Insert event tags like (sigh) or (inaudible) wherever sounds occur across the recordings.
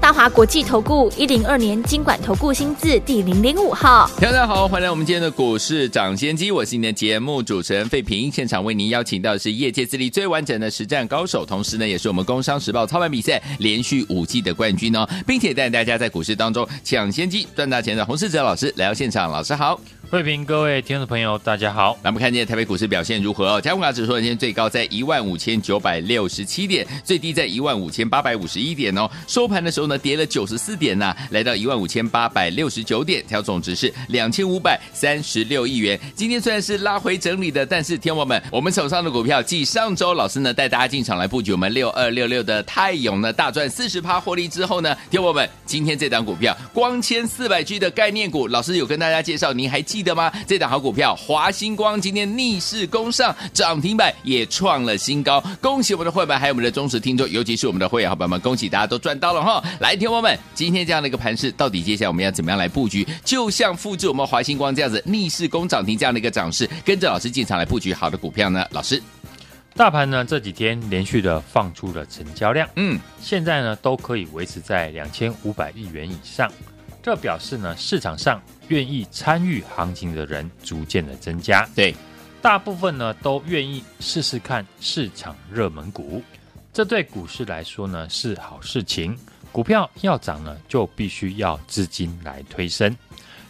大华国际投顾一零二年金管投顾新字第零零五号，大家好，欢迎来我们今天的股市涨先机，我是你的节目主持人费平，现场为您邀请到的是业界资历最完整的实战高手，同时呢，也是我们工商时报操盘比赛连续五季的冠军哦，并且带大家在股市当中抢先机赚大钱的洪世哲老师来到现场，老师好。慧平，各位听众朋友，大家好。那我们看见台北股市表现如何哦？加权指数今天最高在一万五千九百六十七点，最低在一万五千八百五十一点哦。收盘的时候呢，跌了九十四点呐、啊，来到一万五千八百六十九点，调总值是两千五百三十六亿元。今天虽然是拉回整理的，但是天友们，我们手上的股票，继上周老师呢带大家进场来布局我们六二六六的泰永呢大赚四十趴获利之后呢，天友们，今天这档股票光纤四百 G 的概念股，老师有跟大家介绍，您还记得吗？这档好股票华星光今天逆势攻上涨停板，也创了新高。恭喜我们的会员，还有我们的忠实听众，尤其是我们的会员好朋友们，恭喜大家都赚到了哈！来，听友们，今天这样的一个盘势，到底接下来我们要怎么样来布局？就像复制我们华星光这样子逆势攻涨停这样的一个涨势，跟着老师进场来布局好的股票呢？老师，大盘呢这几天连续的放出了成交量，嗯，现在呢都可以维持在两千五百亿元以上。这表示呢，市场上愿意参与行情的人逐渐的增加。对，大部分呢都愿意试试看市场热门股，这对股市来说呢是好事情。股票要涨呢，就必须要资金来推升。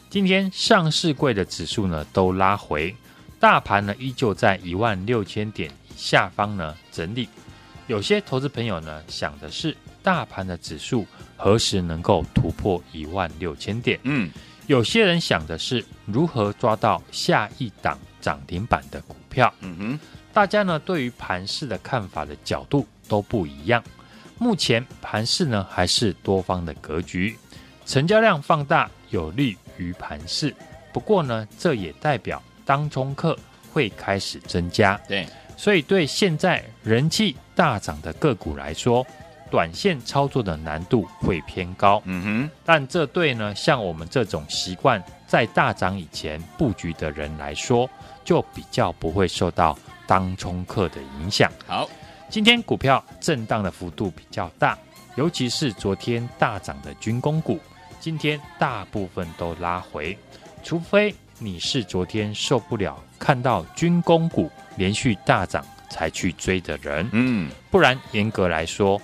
今天上市柜的指数呢都拉回，大盘呢依旧在一万六千点下方呢整理。有些投资朋友呢想的是，大盘的指数。何时能够突破一万六千点？嗯，有些人想的是如何抓到下一档涨停板的股票。嗯哼，大家呢对于盘市的看法的角度都不一样。目前盘势呢还是多方的格局，成交量放大有利于盘势。不过呢，这也代表当冲客会开始增加。对，所以对现在人气大涨的个股来说。短线操作的难度会偏高，嗯哼，但这对呢，像我们这种习惯在大涨以前布局的人来说，就比较不会受到当冲客的影响。好，今天股票震荡的幅度比较大，尤其是昨天大涨的军工股，今天大部分都拉回，除非你是昨天受不了看到军工股连续大涨才去追的人，嗯，不然严格来说。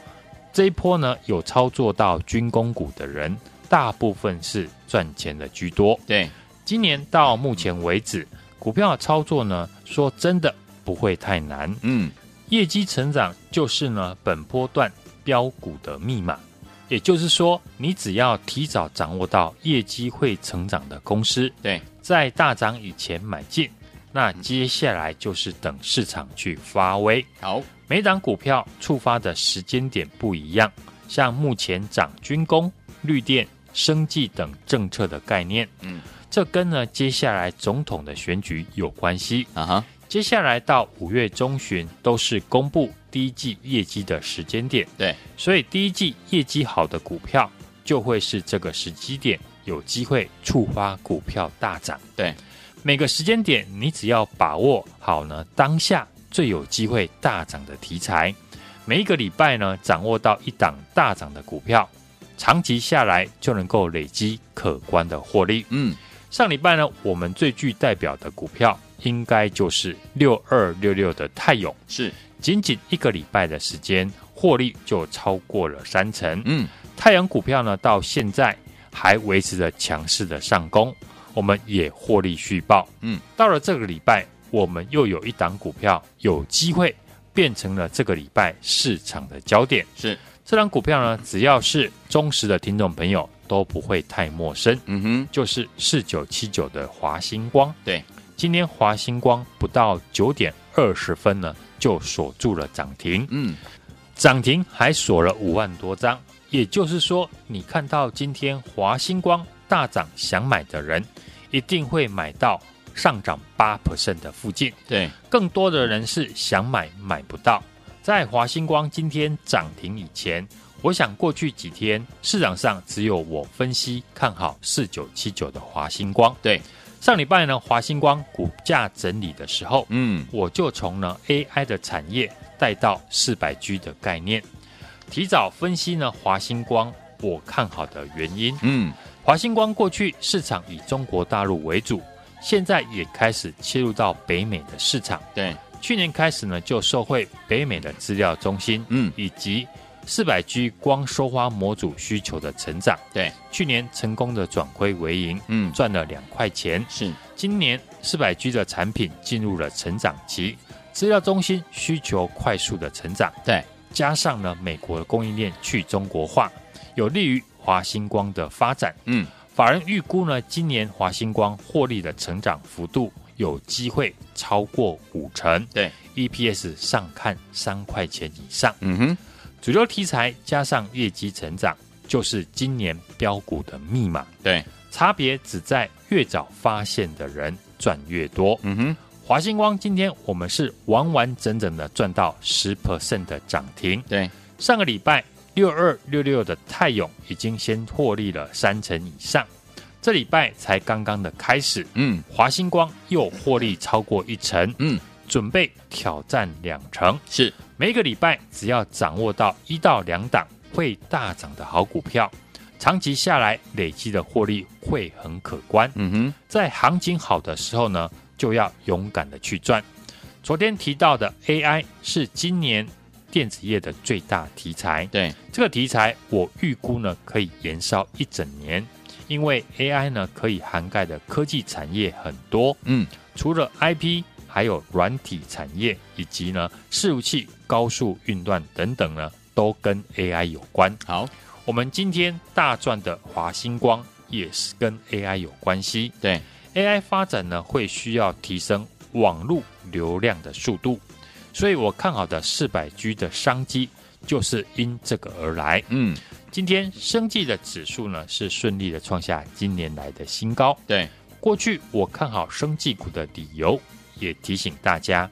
这一波呢，有操作到军工股的人，大部分是赚钱的居多。对，今年到目前为止，股票操作呢，说真的不会太难。嗯，业绩成长就是呢，本波段标股的密码。也就是说，你只要提早掌握到业绩会成长的公司，对，在大涨以前买进，那接下来就是等市场去发威。好。每档股票触发的时间点不一样，像目前涨军工、绿电、生技等政策的概念，嗯，这跟呢接下来总统的选举有关系啊哈。接下来到五月中旬都是公布第一季业绩的时间点，对，所以第一季业绩好的股票就会是这个时机点有机会触发股票大涨。对，每个时间点你只要把握好呢当下。最有机会大涨的题材，每一个礼拜呢，掌握到一档大涨的股票，长期下来就能够累积可观的获利。嗯，上礼拜呢，我们最具代表的股票应该就是六二六六的泰永，是仅仅一个礼拜的时间，获利就超过了三成。嗯，太阳股票呢，到现在还维持着强势的上攻，我们也获利续报。嗯，到了这个礼拜。我们又有一档股票有机会变成了这个礼拜市场的焦点。是这档股票呢，只要是忠实的听众朋友都不会太陌生。嗯哼，就是四九七九的华星光。对，今天华星光不到九点二十分呢，就锁住了涨停。嗯，涨停还锁了五万多张。也就是说，你看到今天华星光大涨，想买的人一定会买到。上涨八 percent 的附近，对，更多的人是想买买不到，在华星光今天涨停以前，我想过去几天市场上只有我分析看好四九七九的华星光。对，上礼拜呢，华星光股价整理的时候，嗯，我就从呢 AI 的产业带到四百 G 的概念，提早分析呢华星光我看好的原因。嗯，华星光过去市场以中国大陆为主，现在也开始切入到北美的市场。对。去年开始呢，就受惠北美的资料中心，嗯，以及四百 G 光收花模组需求的成长，对，去年成功的转亏为盈，嗯，赚了两块钱。是，今年四百 G 的产品进入了成长期，资料中心需求快速的成长，对，加上呢美国的供应链去中国化，有利于华星光的发展。嗯，法人预估呢，今年华星光获利的成长幅度。有机会超过五成，对，EPS 上看三块钱以上。嗯哼，主流题材加上业绩成长，就是今年标股的密码。对，差别只在越早发现的人赚越多。嗯哼，华星光今天我们是完完整整的赚到十 percent 的涨停。对，上个礼拜六二六六的泰永已经先获利了三成以上。这礼拜才刚刚的开始，嗯，华星光又获利超过一成，嗯，准备挑战两成。是每一个礼拜只要掌握到一到两档会大涨的好股票，长期下来累积的获利会很可观。嗯哼，在行情好的时候呢，就要勇敢的去赚。昨天提到的 AI 是今年电子业的最大题材，对，这个题材我预估呢可以延烧一整年。因为 AI 呢，可以涵盖的科技产业很多，嗯，除了 IP，还有软体产业，以及呢，伺服器、高速运断等等呢，都跟 AI 有关。好，我们今天大赚的华星光也是跟 AI 有关系。对，AI 发展呢，会需要提升网络流量的速度，所以我看好的四百 G 的商机就是因这个而来。嗯。今天生技的指数呢，是顺利的创下今年来的新高。对，过去我看好生技股的理由，也提醒大家，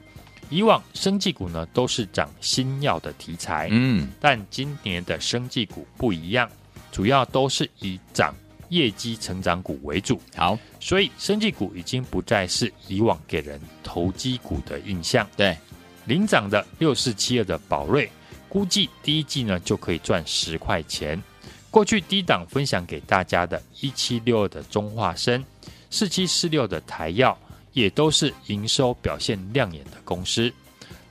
以往生技股呢都是涨新药的题材，嗯，但今年的生技股不一样，主要都是以涨业绩成长股为主。好，所以生技股已经不再是以往给人投机股的印象。对，领涨的六四七二的宝瑞。估计第一季呢就可以赚十块钱。过去低档分享给大家的一七六二的中化生、四七四六的台药，也都是营收表现亮眼的公司。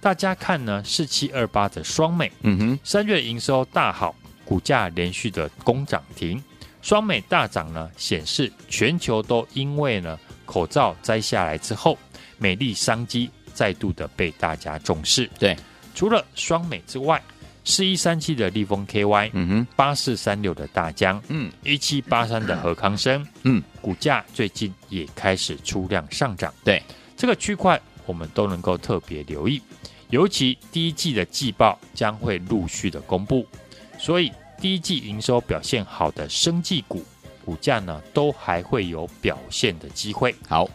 大家看呢，四七二八的双美，嗯哼，三月营收大好，股价连续的攻涨停。双美大涨呢，显示全球都因为呢口罩摘下来之后，美丽商机再度的被大家重视。对。除了双美之外，四一三七的立丰 KY，嗯哼，八四三六的大江，嗯，一七八三的何康生，嗯，股价最近也开始出量上涨。对，这个区块我们都能够特别留意，尤其第一季的季报将会陆续的公布，所以第一季营收表现好的生技股股价呢，都还会有表现的机会。好。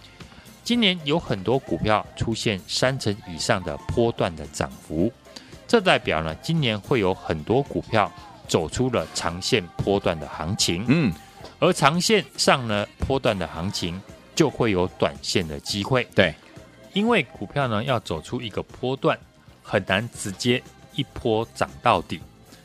今年有很多股票出现三成以上的波段的涨幅，这代表呢，今年会有很多股票走出了长线波段的行情。嗯，而长线上呢，波段的行情就会有短线的机会。对，因为股票呢要走出一个波段，很难直接一波涨到底，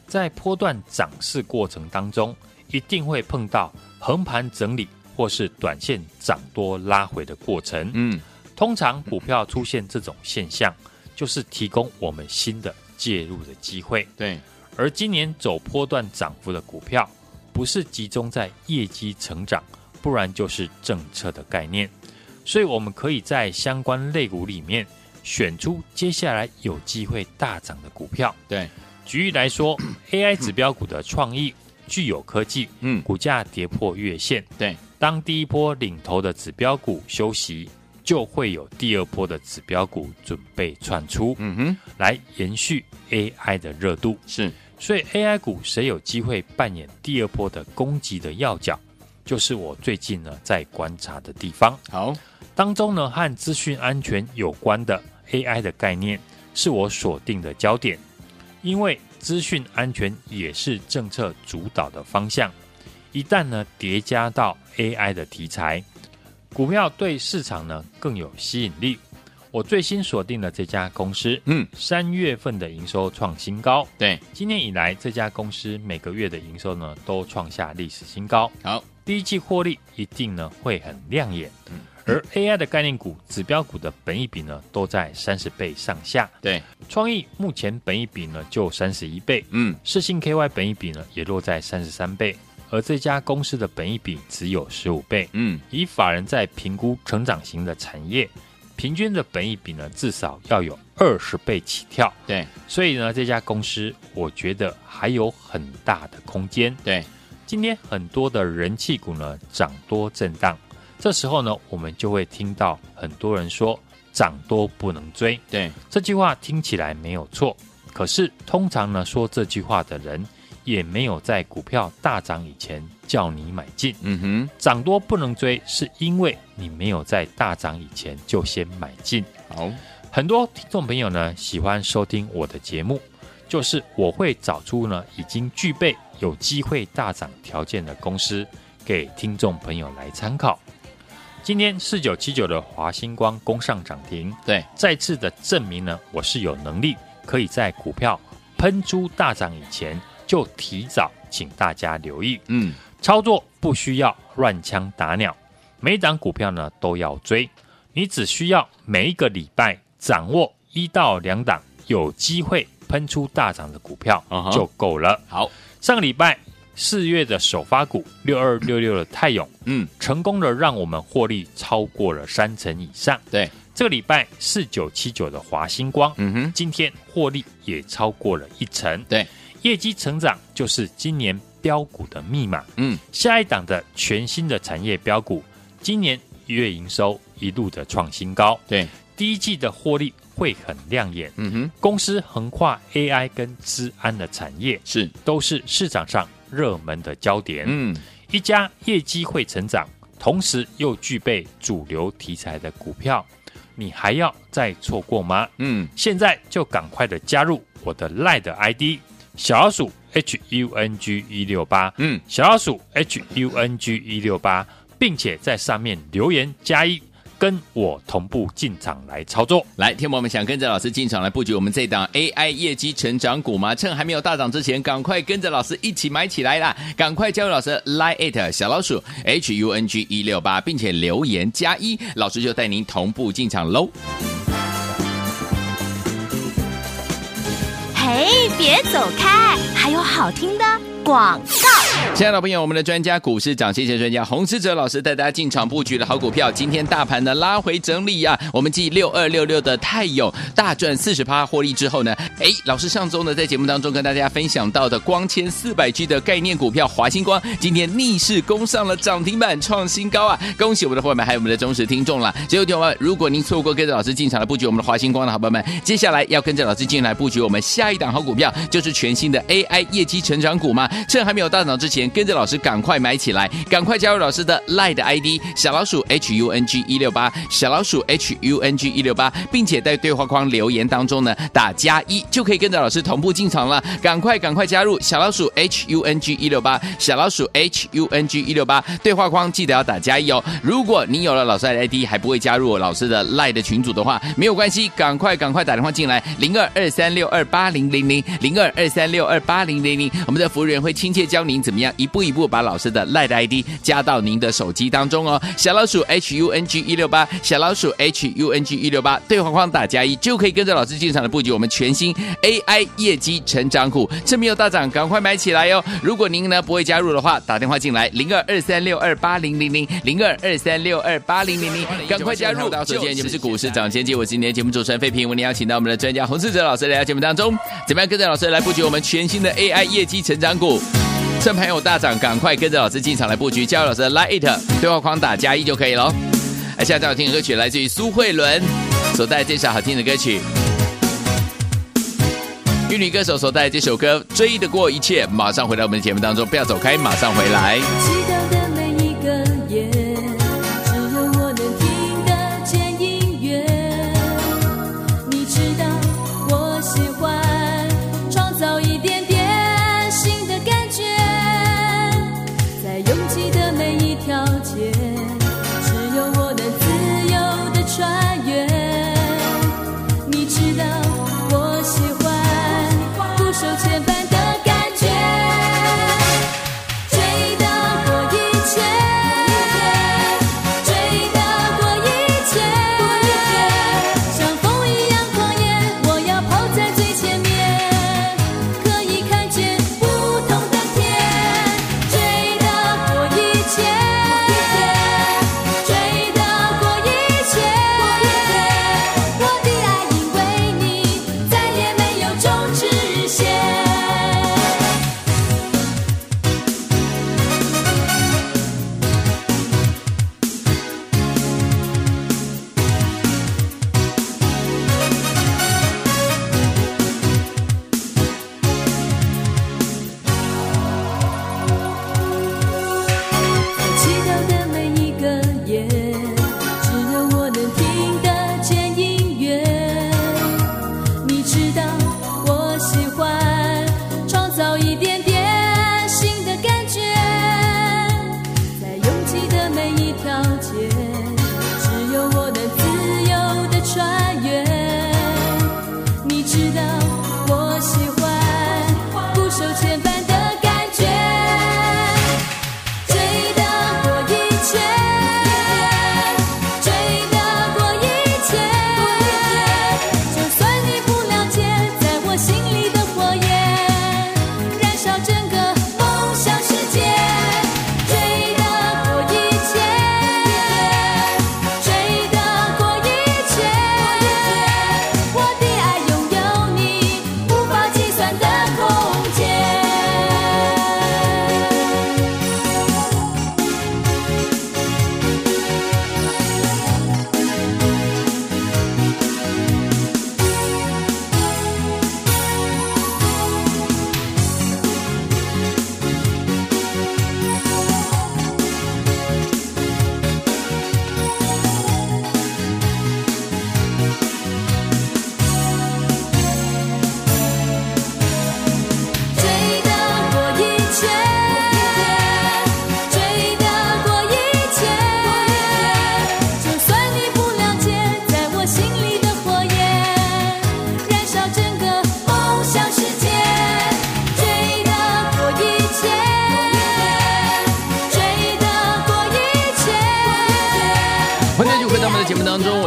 在波段涨势过程当中，一定会碰到横盘整理。或是短线涨多拉回的过程，嗯，通常股票出现这种现象，就是提供我们新的介入的机会。对，而今年走波段涨幅的股票，不是集中在业绩成长，不然就是政策的概念。所以，我们可以在相关类股里面选出接下来有机会大涨的股票。对，举例来说，(coughs) AI 指标股的创意、具有科技，嗯，股价跌破月线，对。当第一波领头的指标股休息，就会有第二波的指标股准备窜出，嗯哼，来延续 AI 的热度。是，所以 AI 股谁有机会扮演第二波的攻击的要角，就是我最近呢在观察的地方。好，当中呢和资讯安全有关的 AI 的概念，是我锁定的焦点。因为资讯安全也是政策主导的方向。一旦呢叠加到 AI 的题材，股票对市场呢更有吸引力。我最新锁定了这家公司，嗯，三月份的营收创新高。对，今年以来这家公司每个月的营收呢都创下历史新高。好，第一季获利一定呢会很亮眼。嗯，而 AI 的概念股、指标股的本益比呢都在三十倍上下。对，创意目前本益比呢就三十一倍。嗯，世信 KY 本益比呢也落在三十三倍。而这家公司的本益比只有十五倍。嗯，以法人在评估成长型的产业。平均的本益比呢，至少要有二十倍起跳。对，所以呢，这家公司我觉得还有很大的空间。对，今天很多的人气股呢涨多震荡，这时候呢，我们就会听到很多人说涨多不能追。对，这句话听起来没有错，可是通常呢说这句话的人。也没有在股票大涨以前叫你买进，嗯哼，涨多不能追，是因为你没有在大涨以前就先买进。好，很多听众朋友呢喜欢收听我的节目，就是我会找出呢已经具备有机会大涨条件的公司给听众朋友来参考。今天四九七九的华星光攻上涨停，对，再次的证明呢我是有能力可以在股票喷出大涨以前。就提早请大家留意，嗯，操作不需要乱枪打鸟，每档股票呢都要追，你只需要每一个礼拜掌握一到两档有机会喷出大涨的股票就够了。Uh-huh. 好，上个礼拜四月的首发股六二六六的泰永，嗯，成功的让我们获利超过了三成以上。对，这个礼拜四九七九的华星光，嗯哼，今天获利也超过了一成。对。业绩成长就是今年标股的密码。嗯，下一档的全新的产业标股，今年月营收一路的创新高。对，第一季的获利会很亮眼。嗯哼，公司横跨 AI 跟资安的产业，是都是市场上热门的焦点。嗯，一家业绩会成长，同时又具备主流题材的股票，你还要再错过吗？嗯，现在就赶快的加入我的 LINE 的 ID。小老鼠 H U N G 一六八，嗯，小老鼠 H U N G 一六八，并且在上面留言加一，跟我同步进场来操作。来，天博们想跟着老师进场来布局我们这档 AI 业绩成长股吗？趁还没有大涨之前，赶快跟着老师一起买起来啦！赶快加入老师 Line it 小老鼠 H U N G 一六八，并且留言加一，老师就带您同步进场喽。嘿，别走开，还有好听的广告。亲爱的朋友，我们的专家股市长，谢谢专家洪士哲老师带大家进场布局的好股票。今天大盘呢拉回整理啊，我们继六二六六的泰永大赚四十趴获利之后呢，哎，老师上周呢在节目当中跟大家分享到的光纤四百 G 的概念股票华星光，今天逆势攻上了涨停板，创新高啊！恭喜我们的伙伴们，还有我们的忠实听众了。最后听友们，如果您错过跟着老师进场来布局我们的华星光的好朋友们，接下来要跟着老师进来布局我们下一档好股票，就是全新的 AI 业绩成长股嘛。趁还没有大涨之前。跟着老师赶快买起来，赶快加入老师的 LINE 的 ID 小老鼠 H U N G 一六八小老鼠 H U N G 一六八，并且在对话框留言当中呢打加一，就可以跟着老师同步进场了。赶快赶快加入小老鼠 H U N G 一六八小老鼠 H U N G 一六八，对话框记得要打加一哦。如果你有了老师的 ID 还不会加入老师的 LINE 的群组的话，没有关系，赶快赶快打电话进来零二二三六二八零零零零二二三六二八零零零，我们的服务员会亲切教您怎么样。一步一步把老师的 LINE ID 加到您的手机当中哦，小老鼠 H U N G 一六八，小老鼠 H U N G 一六八，对话框打加一就可以跟着老师进场的布局我们全新 AI 业绩成长股，趁没有大涨，赶快买起来哟！如果您呢不会加入的话，打电话进来零二二三六二八零零零零二二三六二八零零零，赶快加入！首先你们是股市涨先机，我是今天节目主持人费平，为您邀请到我们的专家洪世哲老师来到节目当中，怎么样跟着老师来布局我们全新的 AI 业绩成长股？趁盘有大涨，赶快跟着老师进场来布局。加入老师的 Line It 对话框打加一就可以了。来，现在好听的歌曲来自于苏慧伦所带这首好听的歌曲，玉女歌手所带这首歌《追得过一切》。马上回到我们的节目当中，不要走开，马上回来。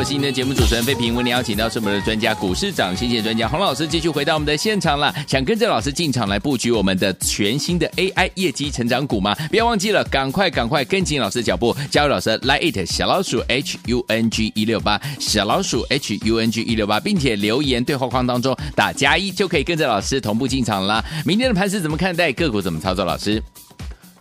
今天的节目主持人费平为您邀请到是我们的专家股市长，谢谢专家洪老师，继续回到我们的现场了。想跟着老师进场来布局我们的全新的 (laughs) AI 业绩成长股吗？不要忘记了，赶快赶快跟紧老师的脚步，加入老师 Line 小老鼠 H U N G 一六八小老鼠 H U N G 一六八，并且留言对话框当中打加一，就可以跟着老师同步进场了。明天的盘是怎么看待？个股怎么操作？老师，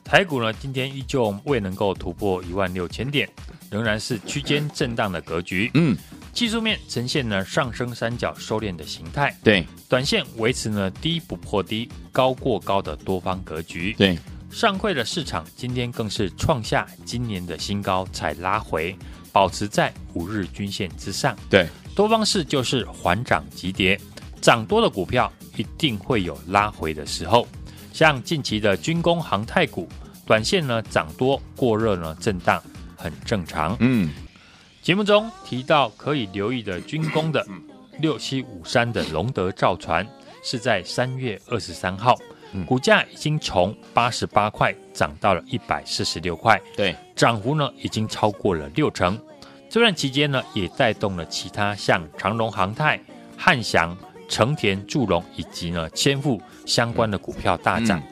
台股呢？今天依旧未能够突破一万六千点。仍然是区间震荡的格局，嗯，技术面呈现呢上升三角收敛的形态，对，短线维持呢低不破低，高过高的多方格局，对，上柜的市场今天更是创下今年的新高，才拉回，保持在五日均线之上，对，多方式就是缓涨急跌，涨多的股票一定会有拉回的时候，像近期的军工航太股，短线呢涨多过热呢震荡。很正常。嗯，节目中提到可以留意的军工的六七五三的龙德造船，是在三月二十三号，股价已经从八十八块涨到了一百四十六块，对，涨幅呢已经超过了六成。这段期间呢，也带动了其他像长荣航太、汉翔、成田祝融以及呢千富相关的股票大涨。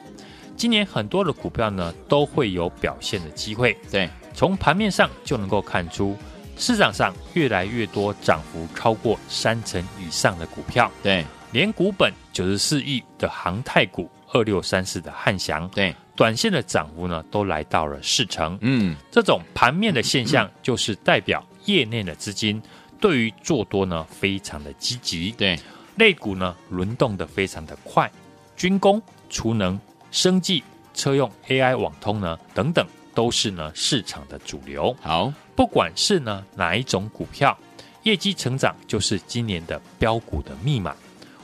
今年很多的股票呢都会有表现的机会，对。从盘面上就能够看出，市场上越来越多涨幅超过三成以上的股票。对，连股本九十四亿的航太股二六三四的汉翔，对，短线的涨幅呢都来到了四成。嗯，这种盘面的现象就是代表业内的资金对于做多呢非常的积极。对，类股呢轮动的非常的快，军工、储能、生技、车用 AI、网通呢等等。都是呢市场的主流。好，不管是呢哪一种股票，业绩成长就是今年的标股的密码。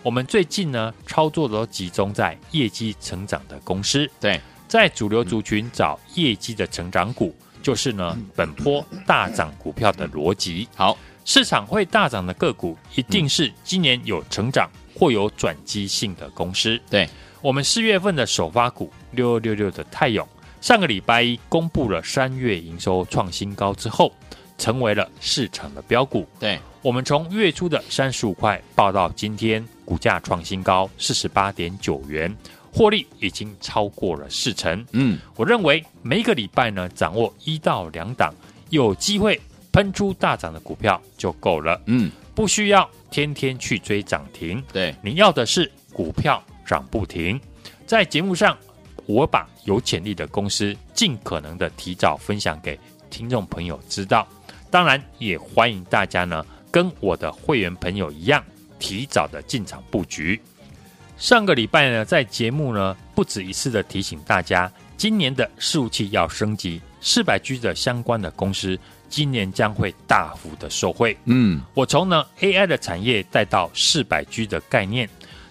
我们最近呢操作都集中在业绩成长的公司，对，在主流族群找业绩的成长股，就是呢本波大涨股票的逻辑。好，市场会大涨的个股，一定是今年有成长或有转机性的公司。对，我们四月份的首发股六二六六的泰永，上个礼拜一公布了三月营收创新高之后，成为了市场的标股。对。我们从月初的三十五块报到今天，股价创新高四十八点九元，获利已经超过了四成。嗯，我认为每一个礼拜呢，掌握一到两档有机会喷出大涨的股票就够了。嗯，不需要天天去追涨停。对，你要的是股票涨不停。在节目上，我把有潜力的公司尽可能的提早分享给听众朋友知道。当然，也欢迎大家呢。跟我的会员朋友一样，提早的进场布局。上个礼拜呢，在节目呢不止一次的提醒大家，今年的伺服器要升级，四百 G 的相关的公司今年将会大幅的受惠。嗯，我从呢 AI 的产业带到四百 G 的概念，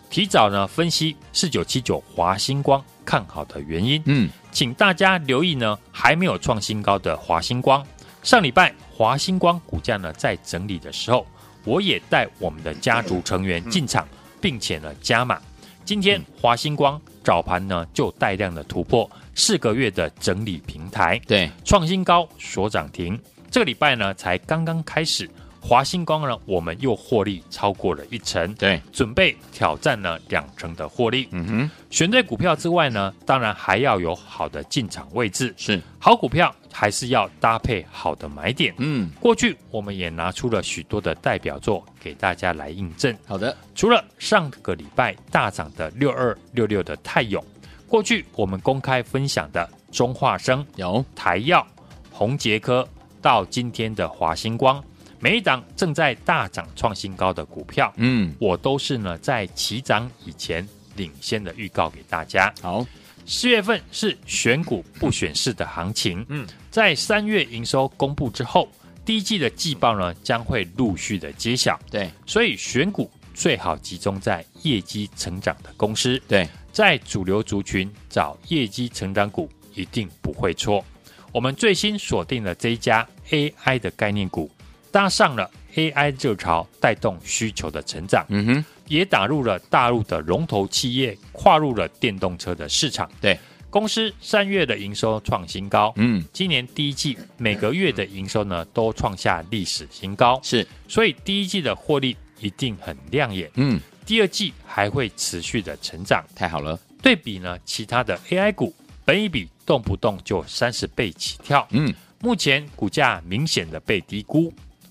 提早呢分析四九七九华星光看好的原因。嗯，请大家留意呢，还没有创新高的华星光。上礼拜华星光股价呢在整理的时候，我也带我们的家族成员进场，并且呢加码。今天华星光早盘呢就带量的突破四个月的整理平台，对，创新高所涨停。这个礼拜呢才刚刚开始，华星光呢我们又获利超过了一成，对，准备挑战呢两成的获利。嗯哼，选对股票之外呢，当然还要有好的进场位置，是好股票。还是要搭配好的买点。嗯，过去我们也拿出了许多的代表作给大家来印证。好的，除了上个礼拜大涨的六二六六的泰永，过去我们公开分享的中化生、有台药、宏杰科，到今天的华星光，每一档正在大涨创新高的股票，嗯，我都是呢在起涨以前领先的预告给大家。好。四月份是选股不选市的行情。嗯，在三月营收公布之后，第一季的季报呢将会陆续的揭晓。对，所以选股最好集中在业绩成长的公司。对，在主流族群找业绩成长股一定不会错。我们最新锁定了这一家 AI 的概念股，搭上了 AI 热潮，带动需求的成长。嗯哼。也打入了大陆的龙头企业，跨入了电动车的市场。对，公司三月的营收创新高。嗯，今年第一季每个月的营收呢都创下历史新高。是，所以第一季的获利一定很亮眼。嗯，第二季还会持续的成长。太好了。对比呢，其他的 AI 股，本一比动不动就三十倍起跳。嗯，目前股价明显的被低估，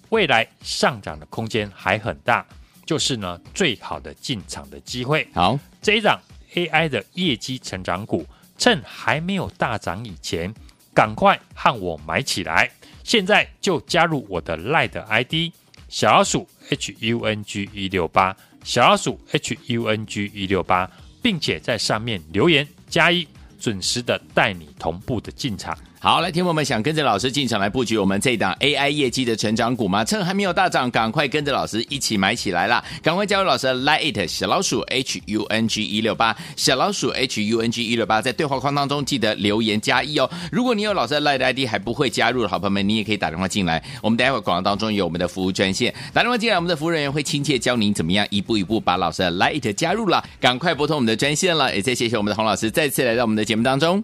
未来上涨的空间还很大。就是呢，最好的进场的机会。好，这一档 AI 的业绩成长股，趁还没有大涨以前，赶快和我买起来。现在就加入我的 LINE 的 ID 小老鼠 HUNG 一六八，小老鼠 HUNG 一六八，并且在上面留言加一，准时的带你同步的进场。好，来，听友们想跟着老师进场来布局我们这一档 AI 业绩的成长股吗？趁还没有大涨，赶快跟着老师一起买起来啦！赶快加入老师的 Lite 小老鼠 H U N G 一六八，小老鼠 H U N G 一六八，在对话框当中记得留言加一哦。如果你有老师的 Lite ID 还不会加入的好朋友们，你也可以打电话进来。我们待会儿广告当中有我们的服务专线，打电话进来，我们的服务人员会亲切教您怎么样一步一步把老师的 Lite 加入了。赶快拨通我们的专线了，也再谢谢我们的洪老师再次来到我们的节目当中。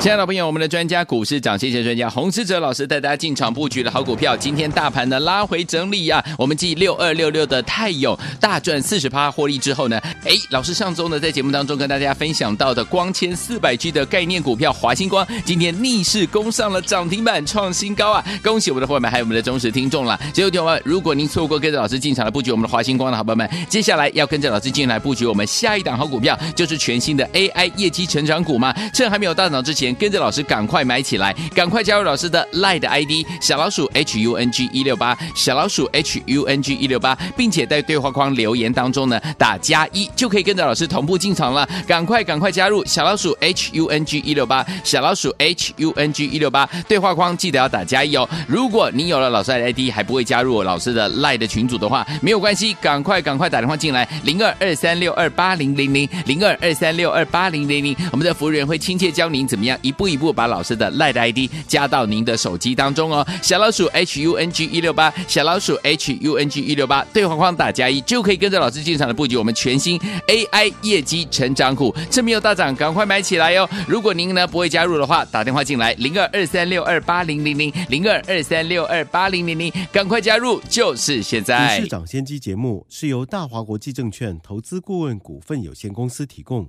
亲爱的朋友，我们的专家股市涨，谢谢专家洪士哲老师带大家进场布局的好股票。今天大盘呢拉回整理、啊，我们继六二六六的泰永大赚四十趴获利之后呢，哎，老师上周呢在节目当中跟大家分享到的光纤四百 G 的概念股票华星光，今天逆势攻上了涨停板，创新高啊！恭喜我们的伙伴们，还有我们的忠实听众了。最后，听众们，如果您错过跟着老师进场来布局我们的华星光的好朋友们，接下来要跟着老师进来布局我们下一档好股票，就是全新的 AI 业绩成长股嘛。趁还没有大涨之前。钱，跟着老师赶快买起来，赶快加入老师的 Lie 的 ID 小老鼠 H U N G 一六八，小老鼠 H U N G 一六八，并且在对话框留言当中呢打加一，就可以跟着老师同步进场了。赶快赶快加入小老鼠 H U N G 一六八，小老鼠 H U N G 一六八，对话框记得要打加一哦。如果你有了老师的 ID 还不会加入老师的 Lie 的群组的话，没有关系，赶快赶快打电话进来零二二三六二八零零零零二二三六二八零零零，我们的服务员会亲切教您怎么样一步一步把老师的 led ID 加到您的手机当中哦。小老鼠 H U N G 一六八，小老鼠 H U N G 一六八，对话框打加一就可以跟着老师进场的布局我们全新 AI 业绩成长股，趁没有大涨，赶快买起来哟、哦！如果您呢不会加入的话，打电话进来零二二三六二八零零零零二二三六二八零零零，赶快加入，就是现在。市长先机节目是由大华国际证券投资顾问股份有限公司提供，